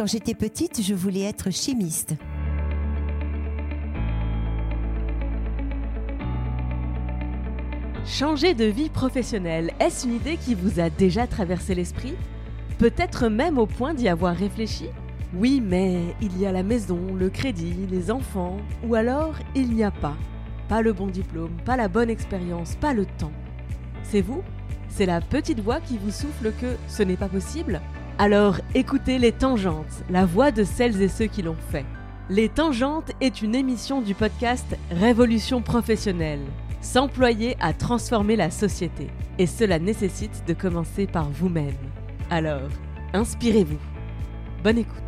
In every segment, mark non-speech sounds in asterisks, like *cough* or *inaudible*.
Quand j'étais petite, je voulais être chimiste. Changer de vie professionnelle, est-ce une idée qui vous a déjà traversé l'esprit? Peut-être même au point d'y avoir réfléchi? Oui, mais il y a la maison, le crédit, les enfants, ou alors il n'y a pas. Pas le bon diplôme, pas la bonne expérience, pas le temps. C'est vous? C'est la petite voix qui vous souffle que ce n'est pas possible? Alors écoutez Les Tangentes, la voix de celles et ceux qui l'ont fait. Les Tangentes est une émission du podcast Révolution professionnelle s'employer à transformer la société. Et cela nécessite de commencer par vous-même. Alors, inspirez-vous. Bonne écoute.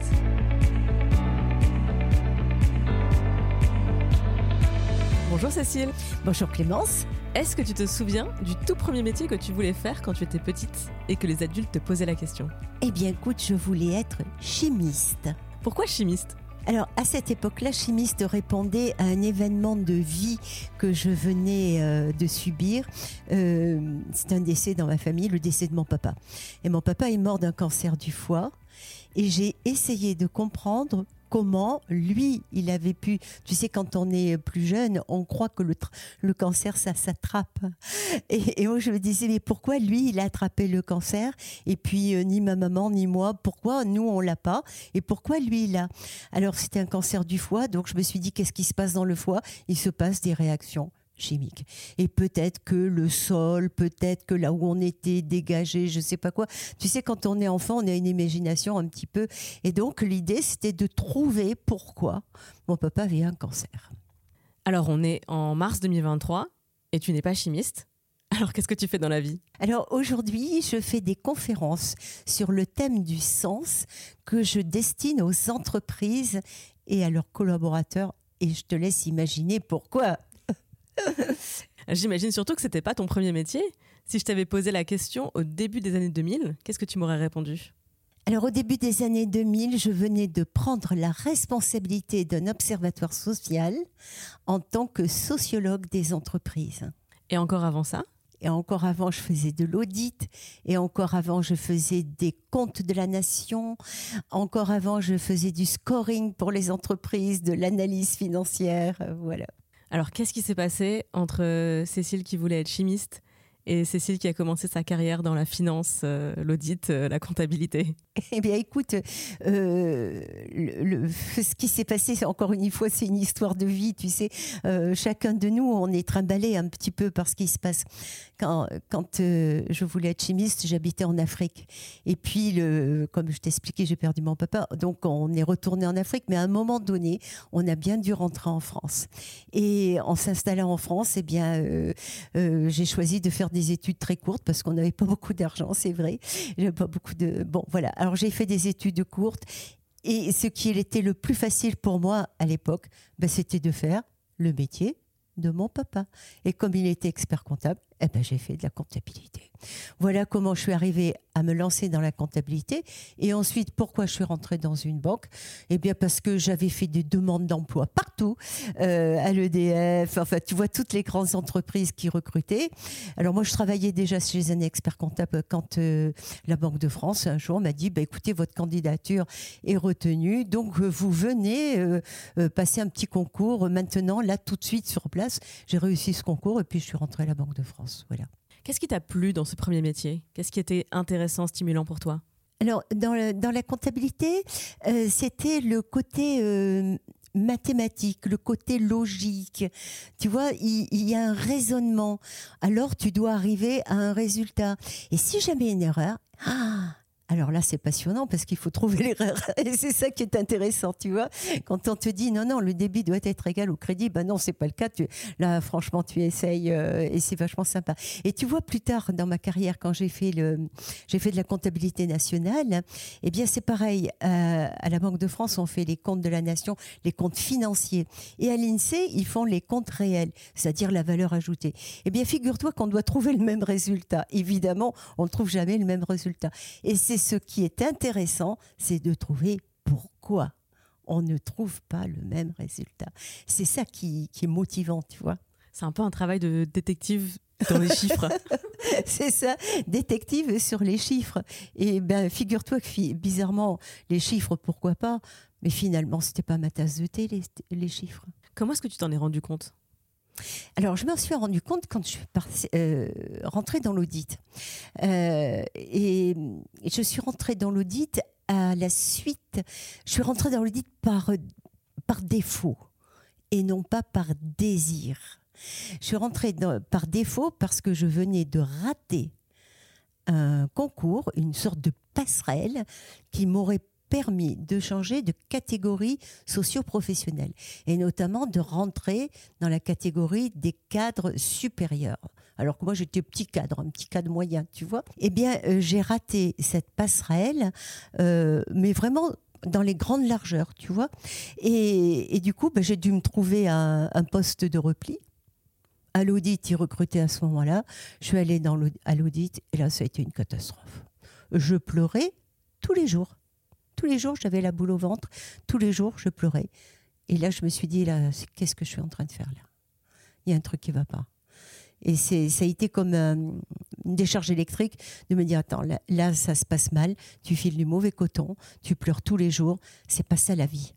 Bonjour Cécile. Bonjour Clémence. Est-ce que tu te souviens du tout premier métier que tu voulais faire quand tu étais petite et que les adultes te posaient la question? Eh bien écoute, je voulais être chimiste. Pourquoi chimiste? Alors à cette époque-là, chimiste répondait à un événement de vie que je venais euh, de subir. Euh, c'est un décès dans ma famille, le décès de mon papa. Et mon papa est mort d'un cancer du foie. Et j'ai essayé de comprendre comment lui, il avait pu. Tu sais, quand on est plus jeune, on croit que le, le cancer, ça s'attrape. Et, moi, je me disais, mais pourquoi lui, il a attrapé le cancer? Et puis, euh, ni ma maman, ni moi, pourquoi nous, on l'a pas? Et pourquoi lui, il a? Alors, c'était un cancer du foie, donc je me suis dit, qu'est-ce qui se passe dans le foie? Il se passe des réactions chimique. Et peut-être que le sol, peut-être que là où on était dégagé, je sais pas quoi. Tu sais, quand on est enfant, on a une imagination un petit peu. Et donc, l'idée, c'était de trouver pourquoi mon papa avait un cancer. Alors, on est en mars 2023 et tu n'es pas chimiste. *laughs* Alors, qu'est-ce que tu fais dans la vie? Alors, aujourd'hui, je fais des conférences sur le thème du sens que je destine aux entreprises et à leurs collaborateurs. Et je te laisse imaginer pourquoi. *laughs* J'imagine surtout que c'était pas ton premier métier. Si je t'avais posé la question au début des années 2000, qu'est-ce que tu m'aurais répondu? Alors au début des années 2000, je venais de prendre la responsabilité d'un observatoire social en tant que sociologue des entreprises. Et encore avant ça? Et encore avant, je faisais de l'audit. Et encore avant, je faisais des comptes de la nation. Encore avant, je faisais du scoring pour les entreprises, de l'analyse financière. Voilà. Alors, qu'est-ce qui s'est passé entre euh, Cécile qui voulait être chimiste et Cécile qui a commencé sa carrière dans la finance, euh, l'audit, euh, la comptabilité? Eh bien, écoute, *laughs* ce qui s'est passé, encore une fois, c'est une histoire de vie, tu sais. chacun de nous, on est trimballé un petit peu par ce qui se passe. Quand, quand je voulais être chimiste, j'habitais en Afrique. Et puis, comme je t'expliquais, j'ai perdu mon papa. Donc, on est retourné en Afrique, mais à un moment donné, on a bien dû rentrer en France. Et en s'installant en France, eh bien, j'ai choisi de faire des études très courtes parce qu'on n'avait pas beaucoup d'argent, c'est vrai. J'avais pas beaucoup de. Bon, voilà. Alors j'ai fait des études courtes et ce qui était le plus facile pour moi à l'époque, ben, c'était de faire le métier de mon papa. Et comme il était expert comptable, eh ben, j'ai fait de la comptabilité. Voilà comment je suis arrivée à me lancer dans la comptabilité. Et ensuite, pourquoi je suis rentrée dans une banque? Eh bien, parce que j'avais fait des demandes d'emploi partout, euh, à l'EDF, enfin, tu vois, toutes les grandes entreprises qui recrutaient. Alors, moi, je travaillais déjà chez un expert comptable quand euh, la Banque de France, un jour, m'a dit bah, écoutez, votre candidature est retenue, donc euh, vous venez passer un petit concours maintenant, là, tout de suite sur place. J'ai réussi ce concours et puis je suis rentrée à la Banque de France. Voilà. Qu'est-ce qui t'a plu dans ce premier métier? Qu'est-ce qui était intéressant, stimulant pour toi? Alors, dans, la comptabilité, euh, c'était le côté euh, mathématique, le côté logique. Tu vois, il, il, y a un raisonnement. Alors, tu dois arriver à un résultat. Et si jamais une erreur, ah, alors là, c'est passionnant parce qu'il faut trouver *laughs* l'erreur. Et c'est ça qui est intéressant, tu vois. Quand on te dit non, non, le débit doit être égal au crédit, ben non, c'est pas le cas. Là, franchement, tu essayes euh, et c'est vachement sympa. Et tu vois, plus tard dans ma carrière, quand j'ai fait le, j'ai fait de la comptabilité nationale, eh bien, c'est pareil. Euh, à la Banque de France, on fait les comptes de la nation, les comptes financiers. Et à l'INSEE, ils font les comptes réels, c'est-à-dire la valeur ajoutée. Eh bien, figure-toi qu'on doit trouver le même résultat. Évidemment, on ne trouve jamais le même résultat. Et c'est ce qui est intéressant, c'est de trouver pourquoi on ne trouve pas le même résultat. C'est ça qui, est motivant, tu vois. C'est un peu un travail de détective dans les chiffres. *laughs* c'est ça, détective sur les chiffres. Et ben, figure-toi que bizarrement, les chiffres, pourquoi pas, mais finalement, c'était pas ma tasse de thé, les, chiffres. Comment est-ce que tu t'en es rendu compte? Alors, je m'en suis rendu compte quand je suis euh, rentrée dans l'audit. Euh, et, je suis rentrée dans l'audit à la suite. Je suis rentrée dans l'audit par, par défaut et non pas par désir. Je suis rentrée par défaut parce que je venais de rater un concours, une sorte de passerelle qui m'aurait permis de changer de catégorie socio-professionnelle et notamment de rentrer dans la catégorie des cadres supérieurs. Alors que moi j'étais petit cadre, un petit cadre moyen, tu vois. Eh bien, euh, j'ai raté cette passerelle, euh, mais vraiment dans les grandes largeurs, tu vois. Et, du coup, ben, j'ai dû me trouver un, un poste de repli à l'audit, ils recrutaient à ce moment-là. Je suis allée dans à l'audit et là, ça a été une catastrophe. Je pleurais tous les jours. Tous les jours, j'avais la boule au ventre. Tous les jours, je pleurais. Et là, je me suis dit, là, qu'est-ce que je suis en train de faire là? Il y a un truc qui va pas. Et ça a été comme euh, une décharge électrique de me dire, attends, là, là, ça se passe mal, tu files du mauvais coton, tu pleures tous les jours, c'est pas ça la vie.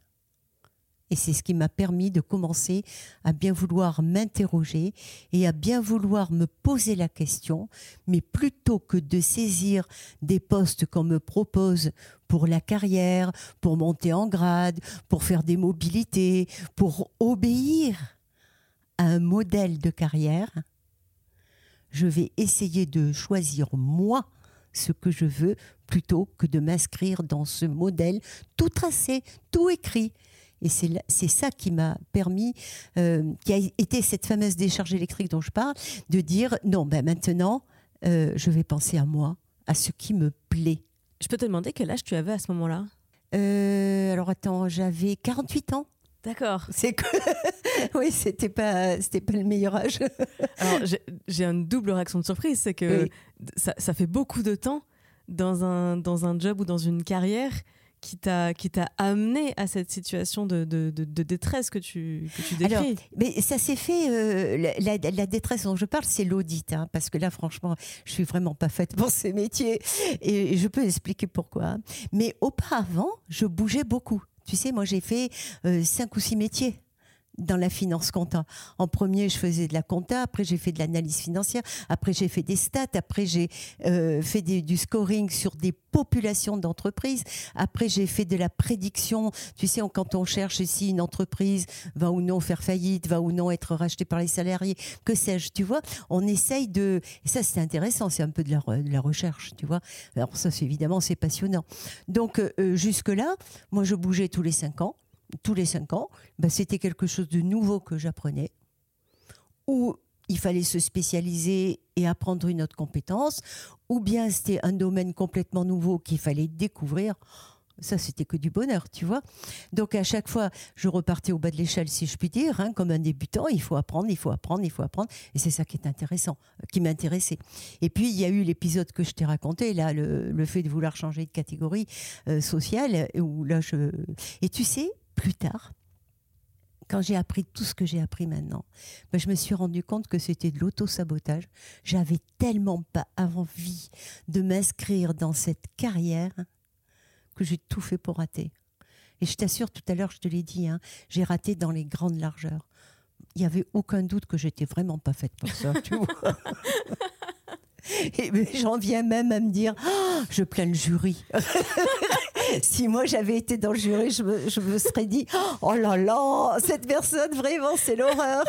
Et c'est ce qui m'a permis de commencer à bien vouloir m'interroger et à bien vouloir me poser la question, mais plutôt que de saisir des postes qu'on me propose pour la carrière, pour monter en grade, pour faire des mobilités, pour obéir à un modèle de carrière, je vais essayer de choisir moi ce que je veux plutôt que de m'inscrire dans ce modèle tout tracé, tout écrit. Et c'est ça qui m'a permis, euh, qui a été cette fameuse décharge électrique dont je parle, de dire non, ben maintenant, euh, je vais penser à moi, à ce qui me plaît. Je peux te demander quel âge tu avais à ce moment-là? Euh, Alors attends, j'avais 48 ans. D'accord. C'est que *laughs* oui, c'était pas c'était pas le meilleur âge. *laughs* Alors j'ai une double réaction de surprise, c'est que ça, ça, fait beaucoup de temps dans un dans un job ou dans une carrière qui t'a qui t'a amené à cette situation de, de, détresse que tu que tu décris Alors, mais ça s'est fait euh, la, la, détresse dont je parle c'est l'audit hein, parce que là franchement je suis vraiment pas faite pour ces métiers et, je peux expliquer pourquoi. Mais auparavant je bougeais beaucoup. Tu sais moi j'ai fait euh, cinq ou six métiers dans la finance compta. En premier, je faisais de la compta, après j'ai fait de l'analyse financière, après j'ai fait des stats, après j'ai euh, fait du scoring sur des populations d'entreprises, après j'ai fait de la prédiction. Tu sais, quand on cherche si une entreprise va ou non faire faillite, va ou non être rachetée par les salariés, que sais-je, tu vois, on essaye de... Ça, c'est intéressant, c'est un peu de la, recherche, tu vois. Alors ça, c'est évidemment, c'est passionnant. Donc, euh, jusque-là, moi, je bougeais tous les cinq ans tous les cinq ans, bah, c'était quelque chose de nouveau que j'apprenais, ou il fallait se spécialiser et apprendre une autre compétence, ou bien c'était un domaine complètement nouveau qu'il fallait découvrir. Ça, c'était que du bonheur, tu vois. Donc, à chaque fois, je repartais au bas de l'échelle, si je puis dire, hein, comme un débutant. Il faut apprendre, il faut apprendre, il faut apprendre. Et c'est ça qui est intéressant, qui m'intéressait. Et puis, il y a eu l'épisode que je t'ai raconté, là, le, fait de vouloir changer de catégorie euh, sociale, où là. Et tu sais, plus tard, quand j'ai appris tout ce que j'ai appris maintenant, ben, je me suis rendu compte que c'était de l'auto-sabotage. J'avais tellement pas envie de m'inscrire dans cette carrière que j'ai tout fait pour rater. Et je t'assure, tout à l'heure, je te l'ai dit, hein, j'ai raté dans les grandes largeurs. Il n'y avait aucun doute que j'étais vraiment pas faite pour ça, tu vois. *laughs* Et j'en viens même à me dire, oh, je plains le jury. *laughs* si moi j'avais été dans le jury, je me, serais dit Oh là là, cette personne, vraiment, c'est l'horreur.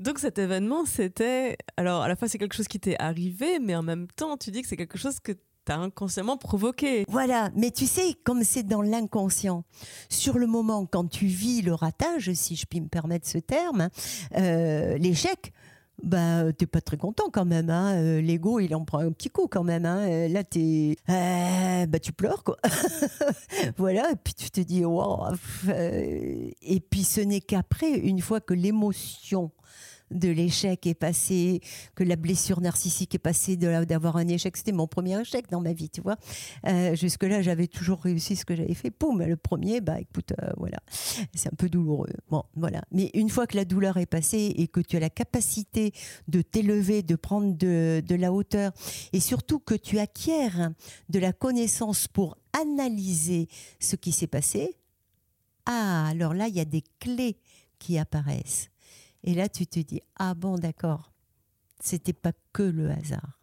Donc cet événement, c'était. Alors à la fois, c'est quelque chose qui t'est arrivé, mais en même temps, tu dis que c'est quelque chose que tu as inconsciemment provoqué. Voilà, mais tu sais, comme c'est dans l'inconscient, sur le moment, quand tu vis le ratage, si je puis me permettre ce terme, euh, l'échec, bah t'es pas très content quand même hein. Euh, l'ego il en prend un petit coup quand même hein. Euh, là t'es euh, bah tu pleures quoi *laughs* voilà et puis tu te dis wow. et puis ce n'est qu'après une fois que l'émotion de l'échec est passé, que la blessure narcissique est passée d'avoir un échec. C'était mon premier échec dans ma vie, tu vois. Euh, jusque-là, j'avais toujours réussi ce que j'avais fait. Poum, le premier, bah écoute, euh, voilà, c'est un peu douloureux. Bon, voilà. Mais une fois que la douleur est passée et que tu as la capacité de t'élever, de prendre de, de la hauteur, et surtout que tu acquiers de la connaissance pour analyser ce qui s'est passé, ah, alors là, il y a des clés qui apparaissent. Et là, tu te dis, ah bon, d'accord, c'était pas que le hasard.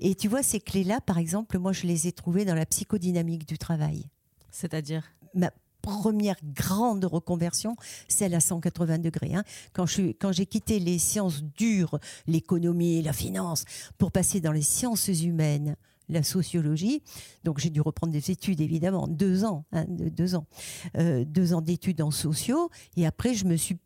Et tu vois, ces clés-là, par exemple, moi, je les ai trouvées dans la psychodynamique du travail. C'est-à-dire? Ma première grande reconversion, celle à 180 degrés. Hein. Quand, quand j'ai quitté les sciences dures, l'économie, la finance, pour passer dans les sciences humaines, la sociologie. Donc j'ai dû reprendre des études, évidemment, deux ans, hein, deux ans, euh, deux ans d'études en sociaux. Et après, je me suis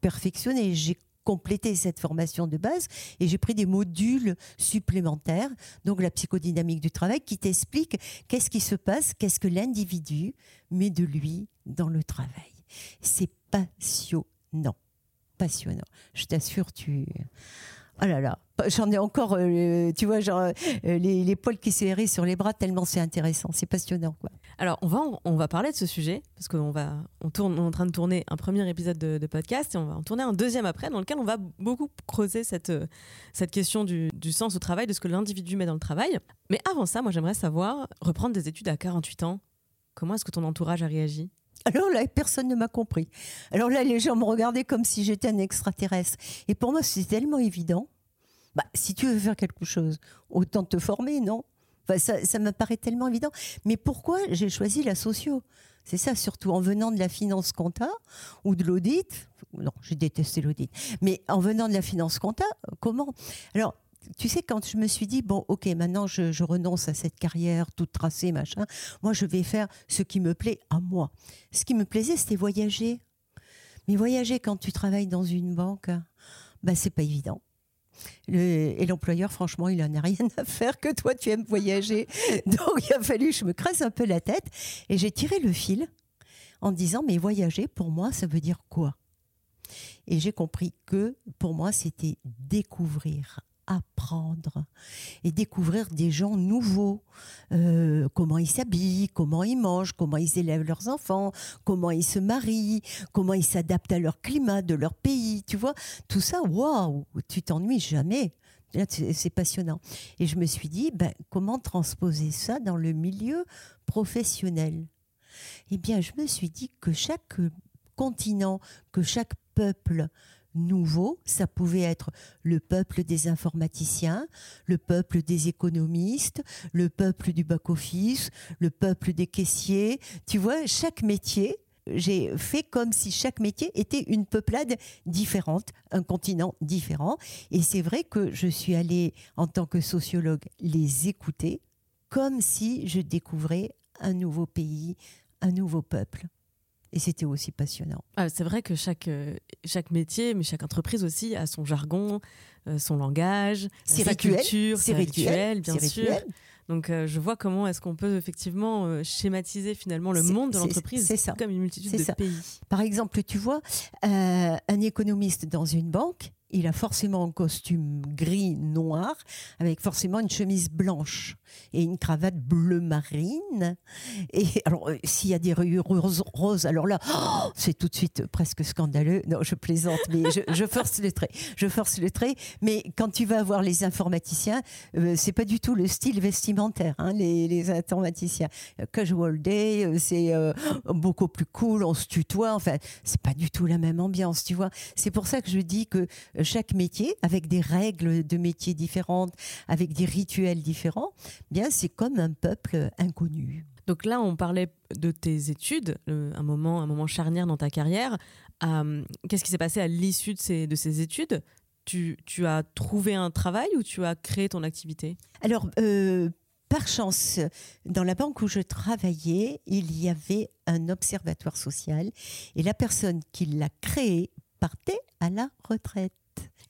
perfectionnée. J'ai complété cette formation de base et j'ai pris des modules supplémentaires, donc la psychodynamique du travail, qui t'explique qu'est-ce qui se passe, qu'est-ce que l'individu met de lui dans le travail. C'est passionnant, passionnant. Je t'assure, tu Oh là là, j'en ai encore, euh, tu vois, genre euh, les, poils qui s'érissent sur les bras tellement c'est intéressant, c'est passionnant. Quoi. Alors on va, on va parler de ce sujet parce qu'on va, on est en train de tourner un premier épisode de, podcast et on va en tourner un deuxième après dans lequel on va beaucoup creuser cette, euh, cette question du, du sens au travail, de ce que l'individu met dans le travail. Mais avant ça, moi j'aimerais savoir, reprendre des études à 48 ans, comment est-ce que ton entourage a réagi? Alors là, personne ne m'a compris. Alors là, les gens me regardaient comme si j'étais un extraterrestre. Et pour moi, c'est tellement évident. Bah, si tu veux faire quelque chose, autant te former, non? Enfin, ça, ça me tellement évident. Mais pourquoi j'ai choisi la socio? C'est ça, surtout en venant de la finance compta ou de l'audit. Non, j'ai détesté l'audit. Mais en venant de la finance compta, comment? Tu sais, quand je me suis dit, bon, ok, maintenant je, renonce à cette carrière toute tracée, machin, moi je vais faire ce qui me plaît à moi. Ce qui me plaisait, c'était voyager. Mais voyager quand tu travailles dans une banque, bah, c'est pas évident. et l'employeur, franchement, il n'en a rien à faire que toi, tu aimes voyager. *laughs* Donc, il a fallu que je me cresse un peu la tête. Et j'ai tiré le fil en disant, mais voyager, pour moi, ça veut dire quoi? Et j'ai compris que pour moi, c'était découvrir apprendre et découvrir des gens nouveaux, euh, comment ils s'habillent, comment ils mangent, comment ils élèvent leurs enfants, comment ils se marient, comment ils s'adaptent à leur climat, de leur pays, tu vois, tout ça, waouh, tu t'ennuies jamais. C'est passionnant. Et je me suis dit, ben, comment transposer ça dans le milieu professionnel? Eh bien, je me suis dit que chaque continent, que chaque peuple nouveau. Ça pouvait être le peuple des informaticiens, le peuple des économistes, le peuple du back-office, le peuple des caissiers. Tu vois, chaque métier, j'ai fait comme si chaque métier était une peuplade différente, un continent différent. Et c'est vrai que je suis allée, en tant que sociologue, les écouter comme si je découvrais un nouveau pays, un nouveau peuple. Et c'était aussi passionnant. Ah, c'est vrai que chaque, euh, chaque métier, mais chaque entreprise aussi, a son jargon, euh, son langage, sa rituel, culture, ses rituels, bien sûr. Donc euh, je vois comment est-ce qu'on peut effectivement schématiser finalement le monde de l'entreprise comme une multitude de pays. Par exemple, tu vois, un économiste dans une banque, il a forcément un costume gris noir avec forcément une chemise blanche et une cravate bleu marine. Et alors, euh, s'il y a des rayures roses, alors là, oh, c'est tout de suite presque scandaleux. Non, je plaisante, mais je, force le trait. Je force. Mais quand tu vas voir les informaticiens, euh, c'est pas du tout le style vestimentaire, hein, les, informaticiens. Casual day, euh, c'est beaucoup plus cool, on se tutoie. Enfin, c'est pas du tout la même ambiance, tu vois. C'est pour ça que je dis que chaque métier, avec des règles de métier différentes, avec des rituels différents, bien c'est comme un peuple inconnu. Donc là, on parlait de tes études, un moment, un moment charnière dans ta carrière. Euh, qu'est-ce qui s'est passé à l'issue de ces, de ces études? Tu, tu, as trouvé un travail ou tu as créé ton activité? Alors, euh, par chance, dans la banque où je travaillais, il y avait un observatoire social et la personne qui l'a créé partait à la retraite.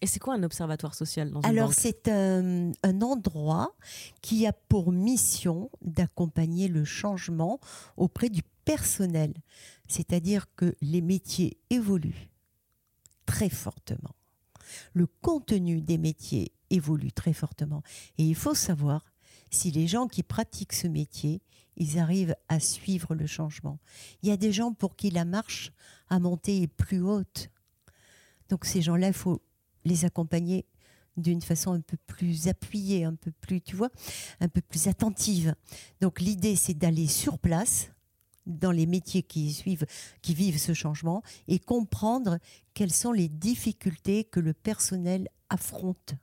Et c'est quoi un observatoire social dans Alors, c'est un, endroit qui a pour mission d'accompagner le changement auprès du personnel. C'est-à-dire que les métiers évoluent très fortement. Le contenu des métiers évolue très fortement. Et il faut savoir si les gens qui pratiquent ce métier, ils arrivent à suivre le changement. Il y a des gens pour qui la marche à monter est plus haute. Donc ces gens-là, il faut les accompagner d'une façon un peu plus appuyée, un peu plus, tu vois, un peu plus attentive. Donc l'idée, c'est d'aller sur place dans les métiers qui suivent, qui vivent ce changement, et comprendre quelles sont les difficultés que le personnel affronte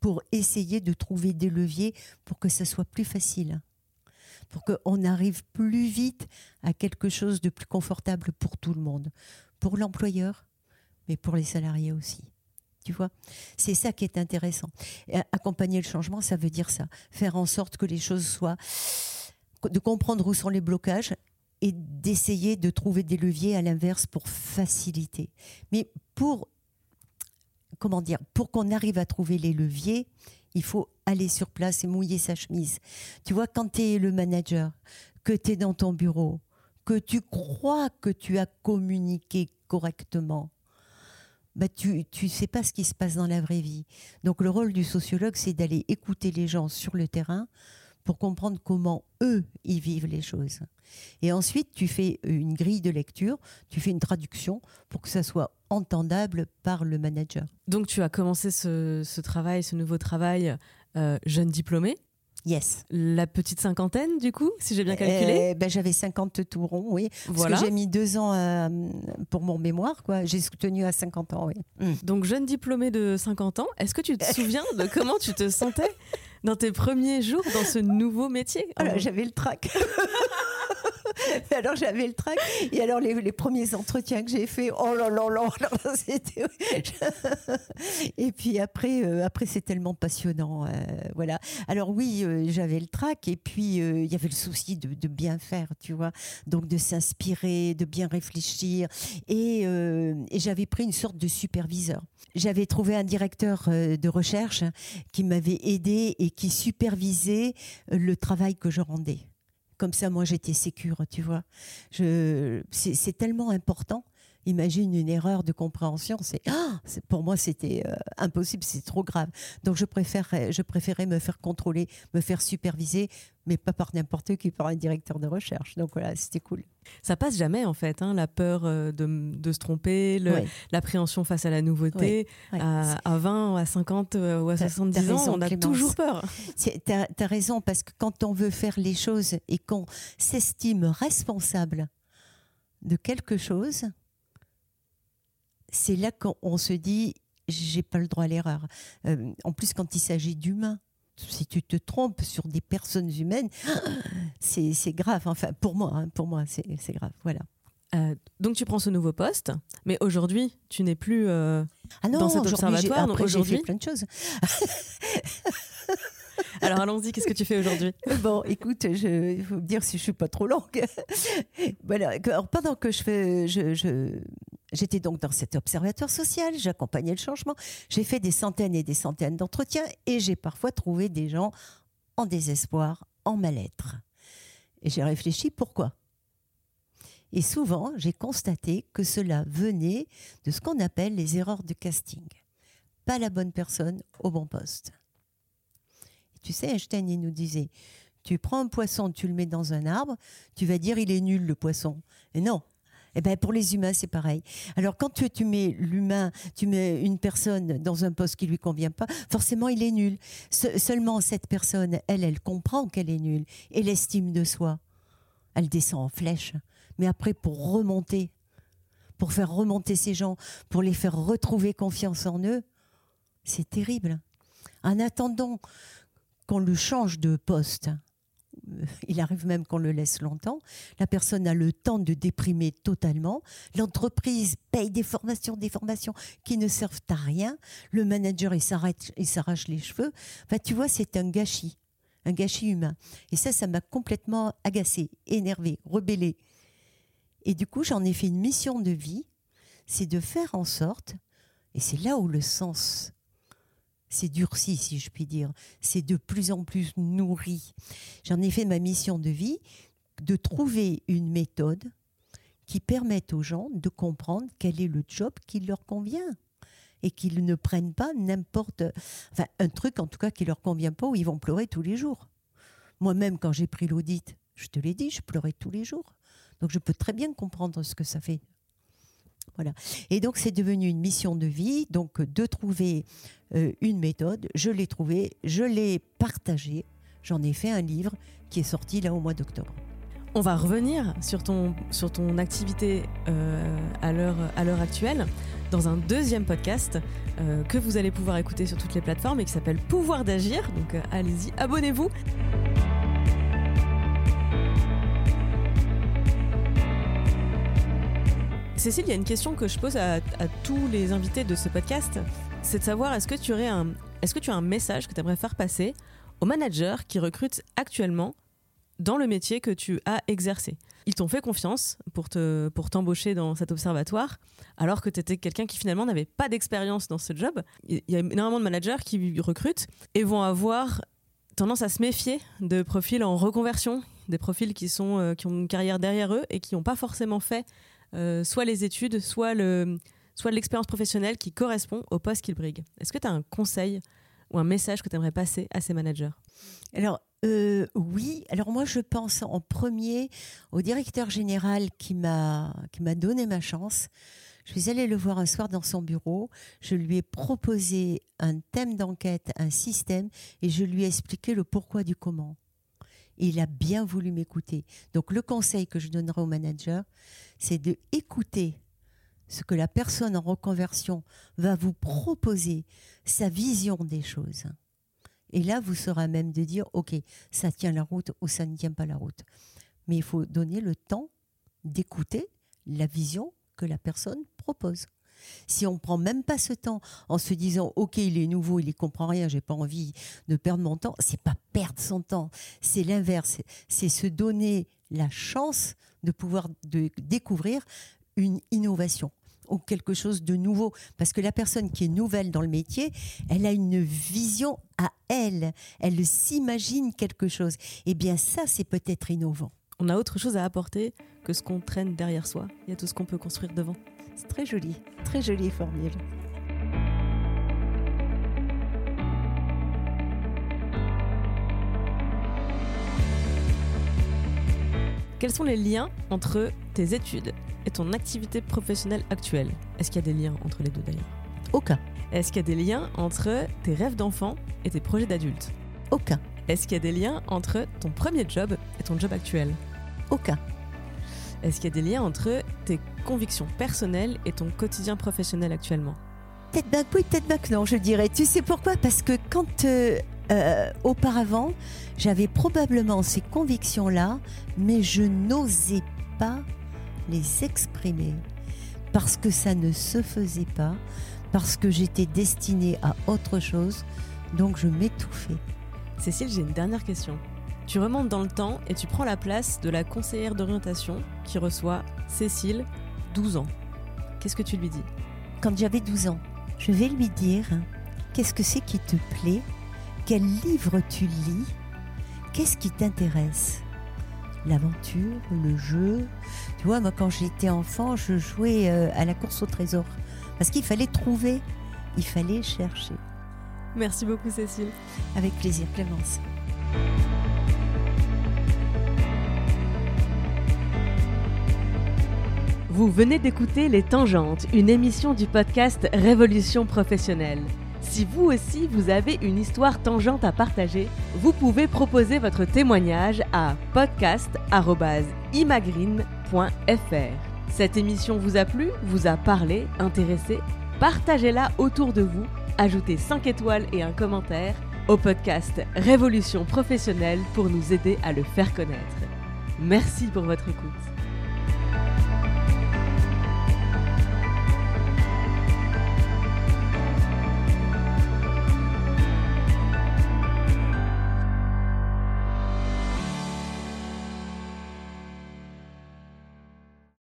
pour essayer de trouver des leviers pour que ça soit plus facile, pour qu'on arrive plus vite à quelque chose de plus confortable pour tout le monde, pour l'employeur, mais pour les salariés aussi. Tu vois, c'est ça qui est intéressant. accompagner le changement, ça veut dire ça, faire en sorte que les choses soient, de comprendre où sont les blocages et d'essayer de trouver des leviers à l'inverse pour faciliter. Mais pour comment dire, pour qu'on arrive à trouver les leviers, il faut aller sur place et mouiller sa chemise. Tu vois, quand tu es le manager, que tu es dans ton bureau, que tu crois que tu as communiqué correctement, bah tu ne sais pas ce qui se passe dans la vraie vie. Donc le rôle du sociologue, c'est d'aller écouter les gens sur le terrain pour comprendre comment eux, ils vivent les choses. Et ensuite, tu fais une grille de lecture, tu fais une traduction pour que ça soit entendable par le manager. Donc tu as commencé ce, travail, ce nouveau travail euh, jeune diplômé Yes. La petite cinquantaine, du coup, si j'ai bien calculé eh ben, J'avais 50 tourons, oui. Parce que j'ai mis deux ans euh, pour mon mémoire, quoi. J'ai soutenu à 50 ans, oui. Hmm. Donc, jeune diplômé de 50 ans, est-ce que tu te souviens de *laughs* comment tu te sentais dans tes premiers jours dans ce nouveau métier? J'avais le trac. *laughs* *laughs* alors j'avais le trac. Et alors les, premiers entretiens que j'ai fait, oh là là là, *laughs* c'était. et puis après, euh, après c'est tellement passionnant, euh, voilà. Alors oui, euh, j'avais le trac. Et puis il y avait le souci de, de, bien faire, tu vois. Donc de s'inspirer, de bien réfléchir. Et, et j'avais pris une sorte de superviseur. J'avais trouvé un directeur de recherche qui m'avait aidé et qui supervisait le travail que je rendais. Comme ça, moi, j'étais sécure, tu vois. c'est tellement important. Imagine une erreur de compréhension, c'est ah, pour moi c'était euh, impossible, c'est trop grave. Donc je préférais, je préférais me faire contrôler, me faire superviser, mais pas par n'importe qui, par un directeur de recherche. Donc voilà, c'était cool. Ça passe jamais en fait, hein, la peur euh, de, se tromper, l'appréhension face à la nouveauté. À, 20, à 50 euh, ou à 70 ans, on a toujours peur. Tu as, raison, parce que quand on veut faire les choses et qu'on s'estime responsable de quelque chose, c'est là qu'on se dit j'ai pas le droit à l'erreur. Euh, en plus, quand il s'agit d'humains, si tu te trompes sur des personnes humaines, *gasps* c'est grave. Enfin, pour moi, hein, pour moi, c'est grave. Voilà. Euh, donc tu prends ce nouveau poste, mais aujourd'hui tu n'es plus euh, ah non, dans cet observatoire. J'ai fait plein de choses. *laughs* Alors allons-y, qu'est-ce que tu fais aujourd'hui? Bon, écoute, il faut me dire si je suis pas trop longue. *laughs* voilà. Alors, pendant que je fais, je, J'étais donc dans cet observatoire social, j'accompagnais le changement, j'ai fait des centaines et des centaines d'entretiens et j'ai parfois trouvé des gens en désespoir, en mal-être. Et j'ai réfléchi pourquoi? Et souvent, j'ai constaté que cela venait de ce qu'on appelle les erreurs de casting. Pas la bonne personne au bon poste. Et tu sais, Einstein, il nous disait, tu prends un poisson, tu le mets dans un arbre, tu vas dire il est nul le poisson. Et non, eh ben pour les humains, c'est pareil. Alors quand tu, mets l'humain, tu mets une personne dans un poste qui lui convient pas, forcément il est nul. seulement cette personne, elle, elle comprend qu'elle est nulle et l'estime de soi, elle descend en flèche. Mais après, pour remonter, pour faire remonter ces gens, pour les faire retrouver confiance en eux, c'est terrible. En attendant qu'on le change de poste, il arrive même qu'on le laisse longtemps. La personne a le temps de déprimer totalement. L'entreprise paye des formations, des formations qui ne servent à rien. Le manager, il s'arrache les cheveux. Enfin, tu vois, c'est un gâchis, un gâchis humain. Et ça, ça m'a complètement agacé, énervé, rebellé. Et du coup, j'en ai fait une mission de vie, c'est de faire en sorte, et c'est là où le sens c'est durci, si je puis dire. C'est de plus en plus nourri. J'en ai fait ma mission de vie de trouver une méthode qui permette aux gens de comprendre quel est le job qui leur convient. et qu'ils ne prennent pas n'importe, un truc en tout cas qui leur convient pas où ils vont pleurer tous les jours. Moi-même quand j'ai pris l'audit, je te l'ai dit, je pleurais tous les jours. Donc je peux très bien comprendre ce que ça fait. Voilà. Et donc c'est devenu une mission de vie, donc de trouver euh, une méthode. Je l'ai trouvée, je l'ai partagée. J'en ai fait un livre qui est sorti là au mois d'octobre. On va revenir sur ton, sur ton activité euh, à l'heure actuelle dans un deuxième podcast euh, que vous allez pouvoir écouter sur toutes les plateformes et qui s'appelle Pouvoir d'agir. Donc allez-y, abonnez-vous. Cécile, il y a une question que je pose à, tous les invités de ce podcast, c'est de savoir est-ce que tu un, que as un message que tu aimerais faire passer aux managers qui recrutent actuellement dans le métier que tu as exercé? Ils t'ont fait confiance pour te pour t'embaucher dans cet observatoire, alors que tu étais quelqu'un qui finalement n'avait pas d'expérience dans ce job. Il y a énormément de managers qui recrutent et vont avoir tendance à se méfier de profils en reconversion, des profils qui, euh, ont une carrière derrière eux et qui n'ont pas forcément fait soit les études, soit le soit l'expérience professionnelle qui correspond au poste qu'ils briguent. Est-ce que tu as un conseil ou un message que tu aimerais passer à ces managers? Alors, euh, oui, alors moi je pense en premier au directeur général qui m'a qui m'a donné ma chance. Je suis allée le voir un soir dans son bureau. Je lui ai proposé un thème d'enquête, un système, et je lui ai expliqué le pourquoi du comment. Il a bien voulu m'écouter. Donc le conseil que je donnerai au manager, c'est de écouter ce que la personne en reconversion va vous proposer, sa vision des choses. Et là, vous serez même de dire, OK, ça tient la route ou ça ne tient pas la route. Mais il faut donner le temps d'écouter la vision que la personne propose. Si on prend même pas ce temps en se disant OK il est nouveau il y comprend rien j'ai pas envie de perdre mon temps c'est pas perdre son temps c'est l'inverse c'est se donner la chance de pouvoir de découvrir une innovation ou quelque chose de nouveau. Parce que la personne qui est nouvelle dans le métier, elle a une vision à elle. Elle s'imagine quelque chose. Eh bien ça, c'est peut-être innovant. On a autre chose à apporter que ce qu'on traîne derrière soi. Il y a tout ce qu'on peut construire devant. C'est très joli, très jolie formule. Quels sont les liens entre tes études et ton activité professionnelle actuelle? Est-ce qu'il y a des liens entre les deux d'ailleurs? Aucun. Est-ce qu'il y a des liens entre tes rêves d'enfant et tes projets d'adulte? Aucun. Est-ce qu'il y a des liens entre ton premier job et ton job actuel? Aucun. Est-ce qu'il y a des liens entre tes convictions personnelles et ton quotidien professionnel actuellement? Peut-être back oui, peut-être back non, je dirais. Tu sais pourquoi? Parce que quand euh, euh, auparavant, j'avais probablement ces convictions-là, mais je n'osais pas les exprimer parce que ça ne se faisait pas, parce que j'étais destinée à autre chose, donc je m'étouffais. Cécile, j'ai une dernière question. Tu remontes dans le temps et tu prends la place de la conseillère d'orientation qui reçoit Cécile, 12 ans. Qu'est-ce que tu lui dis? Quand j'avais 12 ans, je vais lui dire qu'est-ce que c'est qui te plaît? Quel livre tu lis? Qu'est-ce qui t'intéresse? L'aventure, le jeu? Tu vois, moi, quand j'étais enfant, je jouais euh, à la course au trésor. Parce qu'il fallait trouver, il fallait chercher. Merci beaucoup, Cécile. Avec plaisir, Clémence. Vous venez d'écouter Les Tangentes, une émission du podcast Révolution professionnelle. Si vous aussi vous avez une histoire tangente à partager, vous pouvez proposer votre témoignage à podcast.imagreen.fr. Cette émission vous a plu, vous a parlé, intéressé? Partagez-la autour de vous, ajoutez 5 étoiles et un commentaire au podcast Révolution professionnelle pour nous aider à le faire connaître. Merci pour votre écoute.